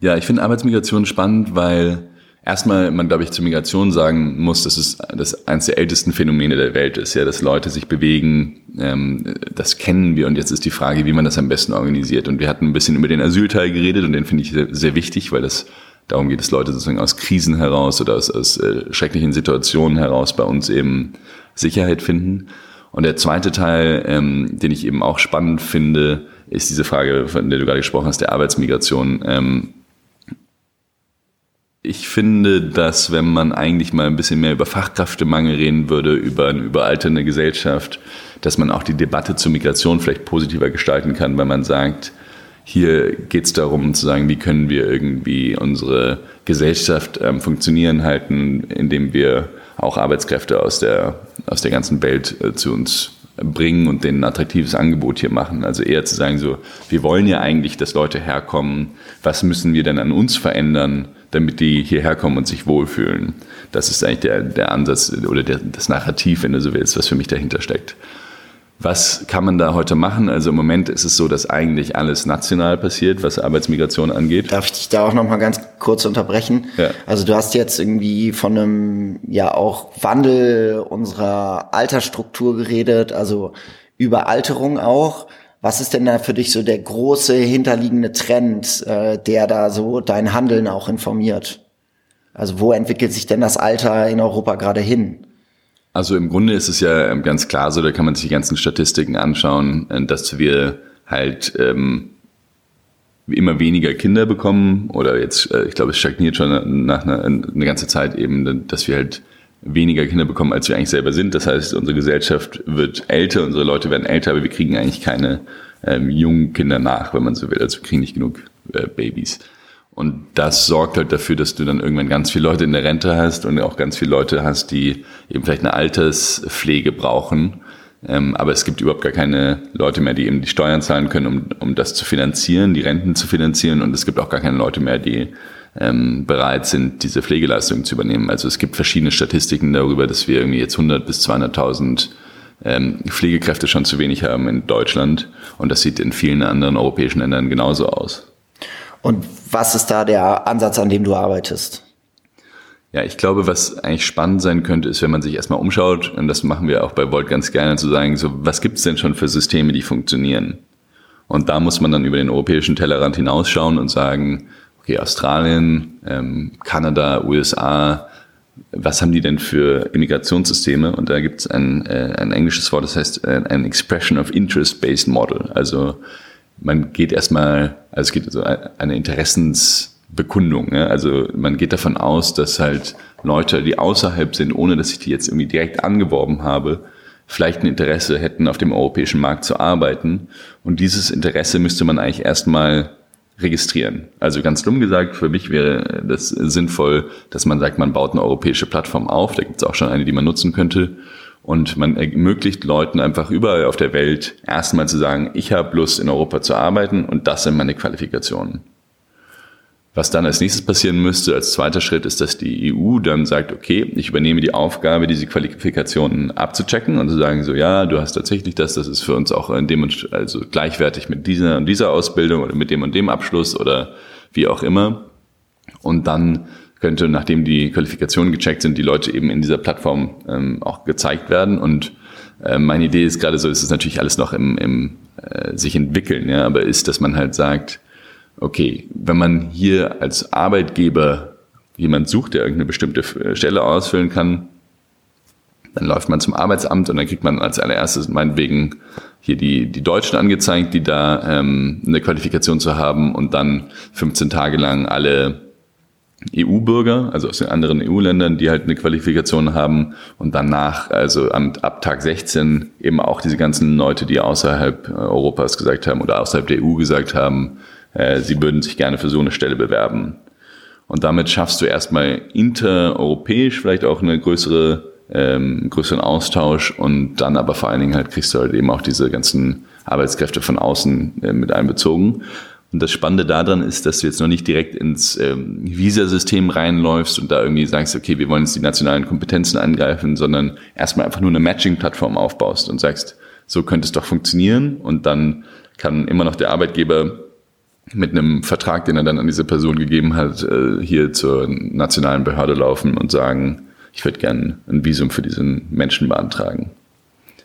Ja, ich finde Arbeitsmigration spannend, weil erstmal man, glaube ich, zur Migration sagen muss, dass es das eines der ältesten Phänomene der Welt ist, ja, dass Leute sich bewegen, ähm, das kennen wir und jetzt ist die Frage, wie man das am besten organisiert. Und wir hatten ein bisschen über den Asylteil geredet und den finde ich sehr, sehr, wichtig, weil das darum geht, dass Leute sozusagen aus Krisen heraus oder aus, aus äh, schrecklichen Situationen heraus bei uns eben Sicherheit finden. Und der zweite Teil, ähm, den ich eben auch spannend finde, ist diese Frage, von der du gerade gesprochen hast, der Arbeitsmigration. Ähm, ich finde, dass wenn man eigentlich mal ein bisschen mehr über Fachkräftemangel reden würde, über eine überalternde Gesellschaft, dass man auch die Debatte zur Migration vielleicht positiver gestalten kann, weil man sagt, hier geht es darum zu sagen, wie können wir irgendwie unsere Gesellschaft ähm, funktionieren halten, indem wir auch Arbeitskräfte aus der, aus der ganzen Welt äh, zu uns bringen und denen ein attraktives Angebot hier machen. Also eher zu sagen, so, wir wollen ja eigentlich, dass Leute herkommen. Was müssen wir denn an uns verändern, damit die hierher kommen und sich wohlfühlen? Das ist eigentlich der, der Ansatz oder der, das Narrativ, wenn du so willst, was für mich dahinter steckt. Was kann man da heute machen? Also im Moment ist es so, dass eigentlich alles national passiert, was Arbeitsmigration angeht. Darf ich dich da auch noch mal ganz kurz unterbrechen? Ja. Also du hast jetzt irgendwie von einem ja auch Wandel unserer Altersstruktur geredet, also Überalterung auch. Was ist denn da für dich so der große hinterliegende Trend, äh, der da so dein Handeln auch informiert? Also wo entwickelt sich denn das Alter in Europa gerade hin? Also im Grunde ist es ja ähm, ganz klar so, da kann man sich die ganzen Statistiken anschauen, äh, dass wir halt ähm, immer weniger Kinder bekommen oder jetzt, äh, ich glaube, es stagniert schon nach einer, eine ganze Zeit eben, dass wir halt weniger Kinder bekommen, als wir eigentlich selber sind. Das heißt, unsere Gesellschaft wird älter, unsere Leute werden älter, aber wir kriegen eigentlich keine ähm, jungen Kinder nach, wenn man so will. Also wir kriegen nicht genug äh, Babys. Und das sorgt halt dafür, dass du dann irgendwann ganz viele Leute in der Rente hast und auch ganz viele Leute hast, die eben vielleicht eine Alterspflege brauchen. Ähm, aber es gibt überhaupt gar keine Leute mehr, die eben die Steuern zahlen können, um, um das zu finanzieren, die Renten zu finanzieren. Und es gibt auch gar keine Leute mehr, die ähm, bereit sind, diese Pflegeleistungen zu übernehmen. Also es gibt verschiedene Statistiken darüber, dass wir irgendwie jetzt 100 bis 200.000 ähm, Pflegekräfte schon zu wenig haben in Deutschland. Und das sieht in vielen anderen europäischen Ländern genauso aus. Und was ist da der Ansatz, an dem du arbeitest? Ja, ich glaube, was eigentlich spannend sein könnte, ist, wenn man sich erstmal umschaut, und das machen wir auch bei Volt ganz gerne, zu sagen, so, was gibt's denn schon für Systeme, die funktionieren? Und da muss man dann über den europäischen Tellerrand hinausschauen und sagen, okay, Australien, ähm, Kanada, USA, was haben die denn für Immigrationssysteme? Und da gibt's ein, äh, ein englisches Wort, das heißt äh, ein Expression of Interest-Based Model. Also man geht erstmal, also es geht so eine Interessensbekundung. Ja? Also man geht davon aus, dass halt Leute, die außerhalb sind, ohne dass ich die jetzt irgendwie direkt angeworben habe, vielleicht ein Interesse hätten, auf dem europäischen Markt zu arbeiten. Und dieses Interesse müsste man eigentlich erstmal registrieren. Also ganz dumm gesagt, für mich wäre das sinnvoll, dass man sagt, man baut eine europäische Plattform auf. Da gibt es auch schon eine, die man nutzen könnte. Und man ermöglicht Leuten einfach überall auf der Welt erstmal zu sagen, ich habe Lust in Europa zu arbeiten und das sind meine Qualifikationen. Was dann als nächstes passieren müsste, als zweiter Schritt, ist, dass die EU dann sagt, okay, ich übernehme die Aufgabe, diese Qualifikationen abzuchecken und zu sagen, so, ja, du hast tatsächlich das, das ist für uns auch in dem, also gleichwertig mit dieser und dieser Ausbildung oder mit dem und dem Abschluss oder wie auch immer. Und dann könnte, nachdem die Qualifikationen gecheckt sind, die Leute eben in dieser Plattform ähm, auch gezeigt werden. Und äh, meine Idee ist gerade so, ist es natürlich alles noch im, im äh, sich entwickeln, ja, aber ist, dass man halt sagt, okay, wenn man hier als Arbeitgeber jemand sucht, der irgendeine bestimmte äh, Stelle ausfüllen kann, dann läuft man zum Arbeitsamt und dann kriegt man als allererstes meinetwegen hier die, die Deutschen angezeigt, die da ähm, eine Qualifikation zu haben und dann 15 Tage lang alle EU-Bürger, also aus den anderen EU-Ländern, die halt eine Qualifikation haben und danach, also ab, Tag 16 eben auch diese ganzen Leute, die außerhalb äh, Europas gesagt haben oder außerhalb der EU gesagt haben, äh, sie würden sich gerne für so eine Stelle bewerben. Und damit schaffst du erstmal intereuropäisch vielleicht auch eine größere, ähm, größeren Austausch und dann aber vor allen Dingen halt kriegst du halt eben auch diese ganzen Arbeitskräfte von außen äh, mit einbezogen. Und das Spannende daran ist, dass du jetzt noch nicht direkt ins ähm, Visa-System reinläufst und da irgendwie sagst, okay, wir wollen jetzt die nationalen Kompetenzen angreifen, sondern erstmal einfach nur eine Matching-Plattform aufbaust und sagst, so könnte es doch funktionieren und dann kann immer noch der Arbeitgeber mit einem Vertrag, den er dann an diese Person gegeben hat, äh, hier zur nationalen Behörde laufen und sagen, ich würde gerne ein Visum für diesen Menschen beantragen.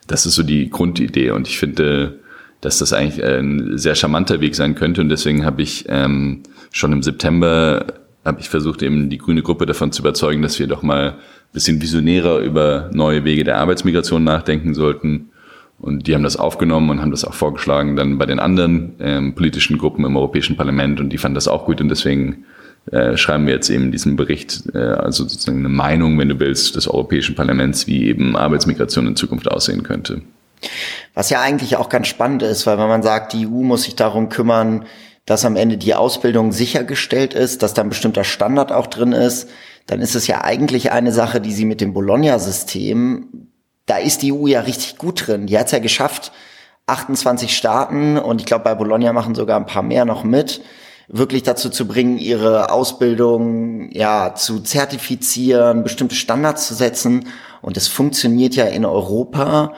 Das ist so die Grundidee und ich finde, dass das eigentlich ein sehr charmanter Weg sein könnte. Und deswegen habe ich ähm, schon im September habe ich versucht, eben die grüne Gruppe davon zu überzeugen, dass wir doch mal ein bisschen visionärer über neue Wege der Arbeitsmigration nachdenken sollten. Und die haben das aufgenommen und haben das auch vorgeschlagen dann bei den anderen ähm, politischen Gruppen im Europäischen Parlament und die fanden das auch gut und deswegen äh, schreiben wir jetzt eben diesen Bericht, äh, also sozusagen eine Meinung, wenn du willst, des Europäischen Parlaments, wie eben Arbeitsmigration in Zukunft aussehen könnte. Was ja eigentlich auch ganz spannend ist, weil wenn man sagt, die EU muss sich darum kümmern, dass am Ende die Ausbildung sichergestellt ist, dass da ein bestimmter Standard auch drin ist, dann ist es ja eigentlich eine Sache, die sie mit dem Bologna-System, da ist die EU ja richtig gut drin. Die hat es ja geschafft, 28 Staaten und ich glaube bei Bologna machen sogar ein paar mehr noch mit, wirklich dazu zu bringen, ihre Ausbildung ja zu zertifizieren, bestimmte Standards zu setzen. Und es funktioniert ja in Europa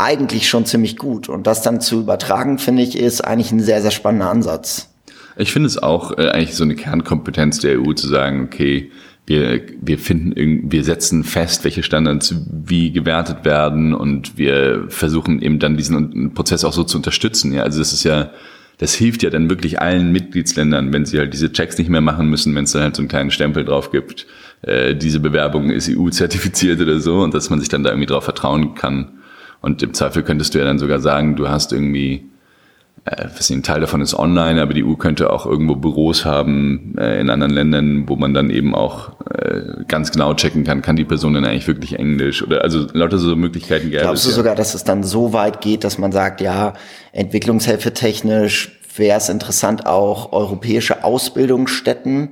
eigentlich schon ziemlich gut. Und das dann zu übertragen, finde ich, ist eigentlich ein sehr, sehr spannender Ansatz. Ich finde es auch äh, eigentlich so eine Kernkompetenz der EU zu sagen, okay, wir, wir finden, wir setzen fest, welche Standards wie gewertet werden und wir versuchen eben dann diesen Prozess auch so zu unterstützen. Ja, also das ist ja, das hilft ja dann wirklich allen Mitgliedsländern, wenn sie halt diese Checks nicht mehr machen müssen, wenn es dann halt so einen kleinen Stempel drauf gibt, äh, diese Bewerbung ist EU-zertifiziert oder so und dass man sich dann da irgendwie drauf vertrauen kann. Und im Zweifel könntest du ja dann sogar sagen, du hast irgendwie, äh, was ein Teil davon ist online, aber die EU könnte auch irgendwo Büros haben äh, in anderen Ländern, wo man dann eben auch äh, ganz genau checken kann, kann die Person denn eigentlich wirklich Englisch oder also lauter so Möglichkeiten gäbe Glaubst du ja. sogar, dass es dann so weit geht, dass man sagt, ja, Entwicklungshilfe technisch wäre es interessant, auch europäische Ausbildungsstätten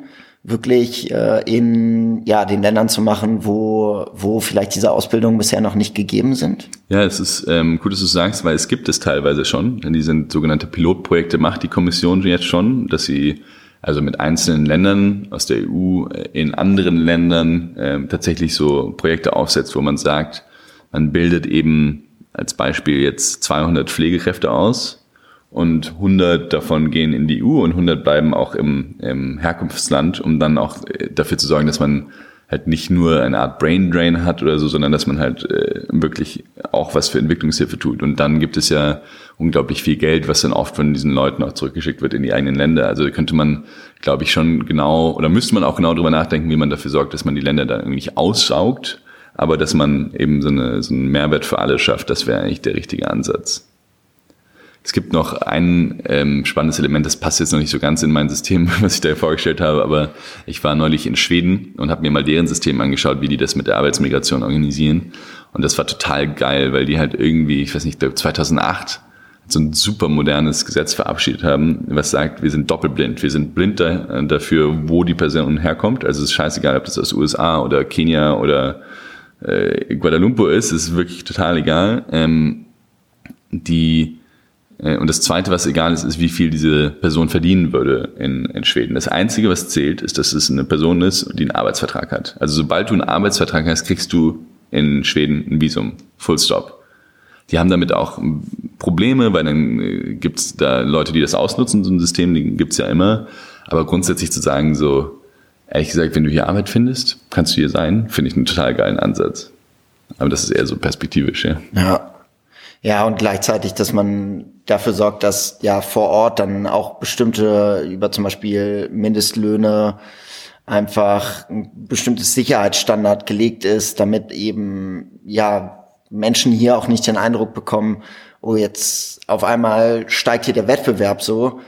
wirklich äh, in ja, den Ländern zu machen, wo, wo vielleicht diese Ausbildungen bisher noch nicht gegeben sind? Ja, es ist ähm, gut, dass du sagst, weil es gibt es teilweise schon. Die sind sogenannte Pilotprojekte, macht die Kommission jetzt schon, dass sie also mit einzelnen Ländern aus der EU äh, in anderen Ländern äh, tatsächlich so Projekte aufsetzt, wo man sagt, man bildet eben als Beispiel jetzt 200 Pflegekräfte aus und 100 davon gehen in die EU und 100 bleiben auch im, im Herkunftsland, um dann auch äh, dafür zu sorgen, dass man halt nicht nur eine Art Brain Drain hat oder so, sondern dass man halt äh, wirklich auch was für Entwicklungshilfe tut. Und dann gibt es ja unglaublich viel Geld, was dann oft von diesen Leuten auch zurückgeschickt wird in die eigenen Länder. Also könnte man, glaube ich, schon genau oder müsste man auch genau darüber nachdenken, wie man dafür sorgt, dass man die Länder dann irgendwie aussaugt, aber dass man eben so, eine, so einen Mehrwert für alle schafft. Das wäre eigentlich der richtige Ansatz. Es gibt noch ein ähm, spannendes Element, das passt jetzt noch nicht so ganz in mein System, was ich da vorgestellt habe, aber ich war neulich in Schweden und habe mir mal deren System angeschaut, wie die das mit der Arbeitsmigration organisieren. Und das war total geil, weil die halt irgendwie, ich weiß nicht, 2008 so ein super modernes Gesetz verabschiedet haben, was sagt, wir sind doppelblind. Wir sind blind da, dafür, wo die Person herkommt. Also es ist scheißegal, ob das aus USA oder Kenia oder äh, Guadalupe ist, es ist wirklich total egal. Ähm, die Äh, und das Zweite, was egal ist, ist, wie viel diese Person verdienen würde in, in Schweden. Das Einzige, was zählt, ist, dass es eine Person ist, die einen Arbeitsvertrag hat. Also sobald du einen Arbeitsvertrag hast, kriegst du in Schweden ein Visum. Full stop. Die haben damit auch Probleme, weil dann äh, gibt es da Leute, die das ausnutzen, so ein System, die gibt es ja immer. Aber grundsätzlich zu sagen, so, ehrlich gesagt, wenn du hier Arbeit findest, kannst du hier sein, finde ich einen total geilen Ansatz. Aber das ist eher so perspektivisch, ja. Ja. Ja, und gleichzeitig, dass man dafür sorgt, dass ja vor Ort dann auch bestimmte, über zum Beispiel Mindestlöhne, einfach ein bestimmtes Sicherheitsstandard gelegt ist, damit eben ja Menschen hier auch nicht den Eindruck bekommen, oh jetzt auf einmal steigt hier der Wettbewerb so.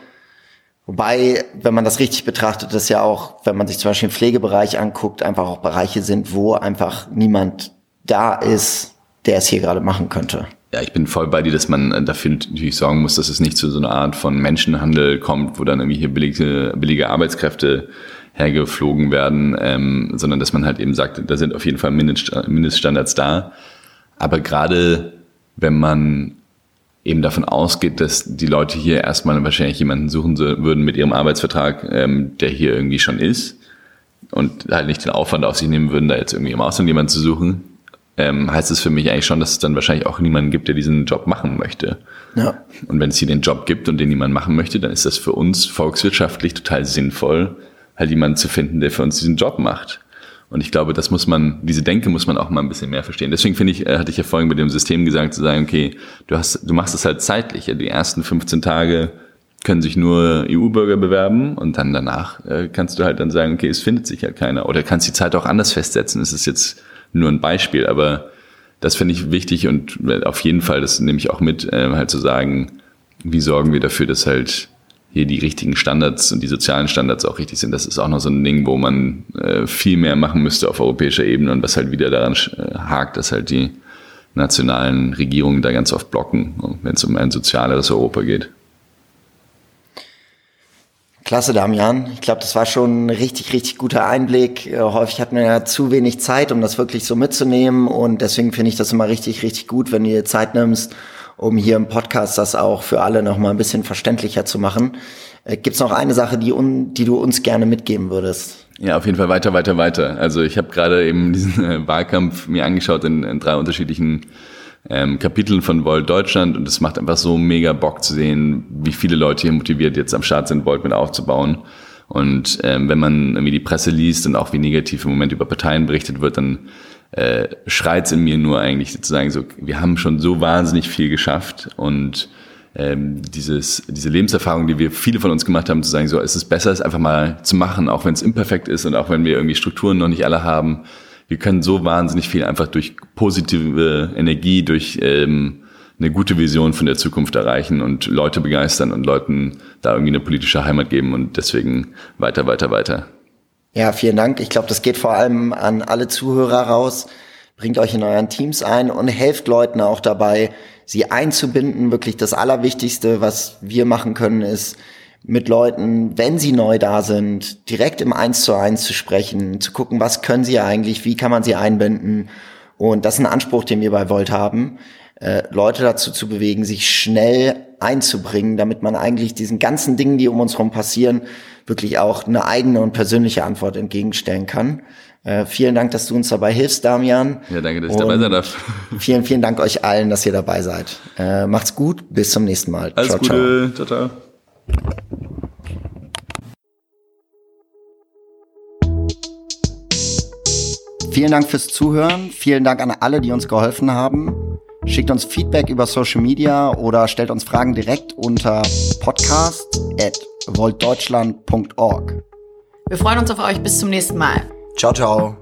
Wobei, wenn man das richtig betrachtet, das ja auch, wenn man sich zum Beispiel den Pflegebereich anguckt, einfach auch Bereiche sind, wo einfach niemand da ist, der es hier gerade machen könnte. Ja, ich bin voll bei dir, dass man dafür natürlich sorgen muss, dass es nicht zu so einer Art von Menschenhandel kommt, wo dann irgendwie hier billige, billige Arbeitskräfte hergeflogen werden, ähm, sondern dass man halt eben sagt, da sind auf jeden Fall Mindeststandards da. Aber gerade wenn man eben davon ausgeht, dass die Leute hier erstmal wahrscheinlich jemanden suchen würden mit ihrem Arbeitsvertrag, ähm, der hier irgendwie schon ist und halt nicht den Aufwand auf sich nehmen würden, da jetzt irgendwie im Ausland jemanden zu suchen, ähm, heißt es für mich eigentlich schon, dass es dann wahrscheinlich auch niemanden gibt, der diesen Job machen möchte. Ja. Und wenn es hier den Job gibt und den niemand machen möchte, dann ist das für uns volkswirtschaftlich total sinnvoll, halt jemanden zu finden, der für uns diesen Job macht. Und ich glaube, das muss man, diese Denke muss man auch mal ein bisschen mehr verstehen. Deswegen finde ich, äh, hatte ich ja vorhin mit dem System gesagt, zu sagen, okay, du hast, du machst es halt zeitlich. Die ersten 15 Tage können sich nur EU-Bürger bewerben und dann danach äh, kannst du halt dann sagen, okay, es findet sich halt keiner. Oder kannst die Zeit auch anders festsetzen. Es ist jetzt nur ein Beispiel, aber das finde ich wichtig und auf jeden Fall, das nehme ich auch mit, äh, halt zu sagen, wie sorgen wir dafür, dass halt hier die richtigen Standards und die sozialen Standards auch richtig sind. Das ist auch noch so ein Ding, wo man äh, viel mehr machen müsste auf europäischer Ebene und was halt wieder daran äh, hakt, dass halt die nationalen Regierungen da ganz oft blocken, wenn es um ein sozialeres Europa geht. Klasse, Damian. Ich glaube, das war schon ein richtig, richtig guter Einblick. Äh, häufig hat man ja zu wenig Zeit, um das wirklich so mitzunehmen. Und deswegen finde ich das immer richtig, richtig gut, wenn du dir Zeit nimmst um hier im Podcast das auch für alle noch mal ein bisschen verständlicher zu machen. Äh, Gibt es noch eine Sache, die, un, die du uns gerne mitgeben würdest? Ja, auf jeden Fall weiter, weiter, weiter. Also ich habe gerade eben diesen äh, Wahlkampf mir angeschaut in, in drei unterschiedlichen ähm, Kapiteln von Volt Deutschland und es macht einfach so mega Bock zu sehen, wie viele Leute hier motiviert jetzt am Start sind, Volt mit aufzubauen. Und ähm, wenn man irgendwie die Presse liest und auch wie negativ im Moment über Parteien berichtet wird, dann äh, schreit in mir nur eigentlich sozusagen so, wir haben schon so wahnsinnig viel geschafft und ähm, dieses, diese Lebenserfahrung, die wir viele von uns gemacht haben, zu sagen, so es ist besser, es einfach mal zu machen, auch wenn es imperfekt ist und auch wenn wir irgendwie Strukturen noch nicht alle haben. Wir können so wahnsinnig viel einfach durch positive Energie, durch ähm, eine gute Vision von der Zukunft erreichen und Leute begeistern und Leuten da irgendwie eine politische Heimat geben und deswegen weiter, weiter, weiter. Ja, vielen Dank. Ich glaube, das geht vor allem an alle Zuhörer raus. Bringt euch in euren Teams ein und helft Leuten auch dabei, sie einzubinden. Wirklich das Allerwichtigste, was wir machen können, ist mit Leuten, wenn sie neu da sind, direkt im Eins zu eins zu sprechen, zu gucken, was können sie eigentlich, wie kann man sie einbinden. Und das ist ein Anspruch, den wir bei Volt haben, äh, Leute dazu zu bewegen, sich schnell einzubringen, damit man eigentlich diesen ganzen Dingen, die um uns herum passieren, wirklich auch eine eigene und persönliche Antwort entgegenstellen kann. Äh, vielen Dank, dass du uns dabei hilfst, Damian. Ja, danke, dass ich dabei sein darf. Vielen, vielen Dank euch allen, dass ihr dabei seid. Äh, macht's gut, bis zum nächsten Mal. Alles ciao, Gute, ciao, ciao. Vielen Dank fürs Zuhören. Vielen Dank an alle, die uns geholfen haben. Schickt uns Feedback über Social Media oder stellt uns Fragen direkt unter podcast@ woltdeutschland.org. Wir freuen uns auf euch. Bis zum nächsten Mal. Ciao, ciao.